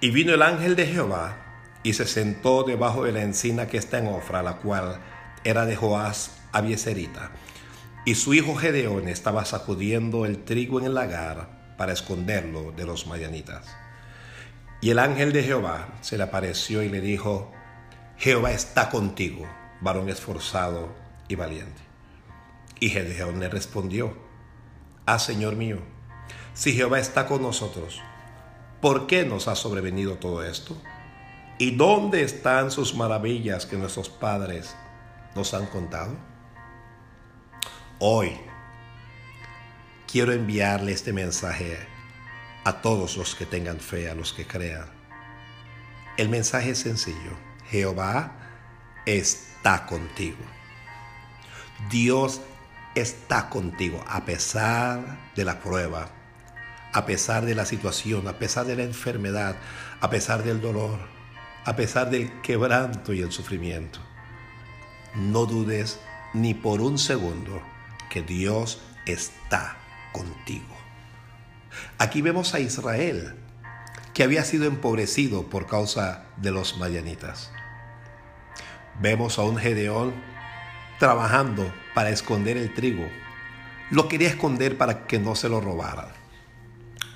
Y vino el ángel de Jehová y se sentó debajo de la encina que está en Ofra, la cual era de Joás Abieserita. Y su hijo Gedeón estaba sacudiendo el trigo en el lagar para esconderlo de los madianitas. Y el ángel de Jehová se le apareció y le dijo, Jehová está contigo, varón esforzado y valiente. Y Gedeón le respondió, Ah, Señor mío, si Jehová está con nosotros, ¿por qué nos ha sobrevenido todo esto? ¿Y dónde están sus maravillas que nuestros padres nos han contado? Hoy quiero enviarle este mensaje a todos los que tengan fe, a los que crean. El mensaje es sencillo. Jehová está contigo. Dios está contigo a pesar de la prueba, a pesar de la situación, a pesar de la enfermedad, a pesar del dolor, a pesar del quebranto y el sufrimiento. No dudes ni por un segundo que Dios está contigo. Aquí vemos a Israel, que había sido empobrecido por causa de los madianitas. Vemos a un Gedeón trabajando para esconder el trigo. Lo quería esconder para que no se lo robaran.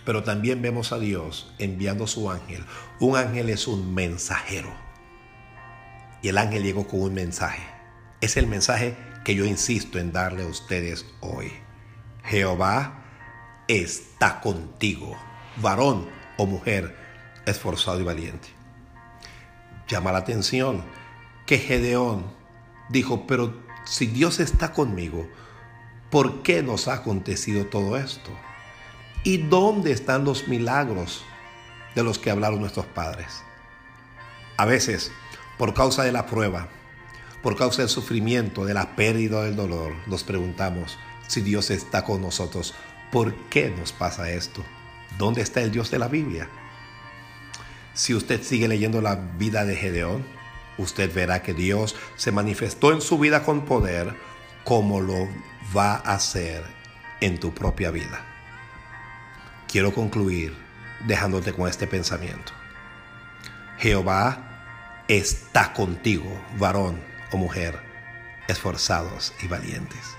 Pero también vemos a Dios enviando su ángel. Un ángel es un mensajero. Y el ángel llegó con un mensaje. Es el mensaje que yo insisto en darle a ustedes hoy. Jehová está contigo, varón o mujer esforzado y valiente. Llama la atención que Gedeón dijo, pero si Dios está conmigo, ¿por qué nos ha acontecido todo esto? ¿Y dónde están los milagros de los que hablaron nuestros padres? A veces, por causa de la prueba, por causa del sufrimiento, de la pérdida del dolor, nos preguntamos si Dios está con nosotros. ¿Por qué nos pasa esto? ¿Dónde está el Dios de la Biblia? Si usted sigue leyendo la vida de Gedeón, usted verá que Dios se manifestó en su vida con poder como lo va a hacer en tu propia vida. Quiero concluir dejándote con este pensamiento. Jehová está contigo, varón o mujer, esforzados y valientes.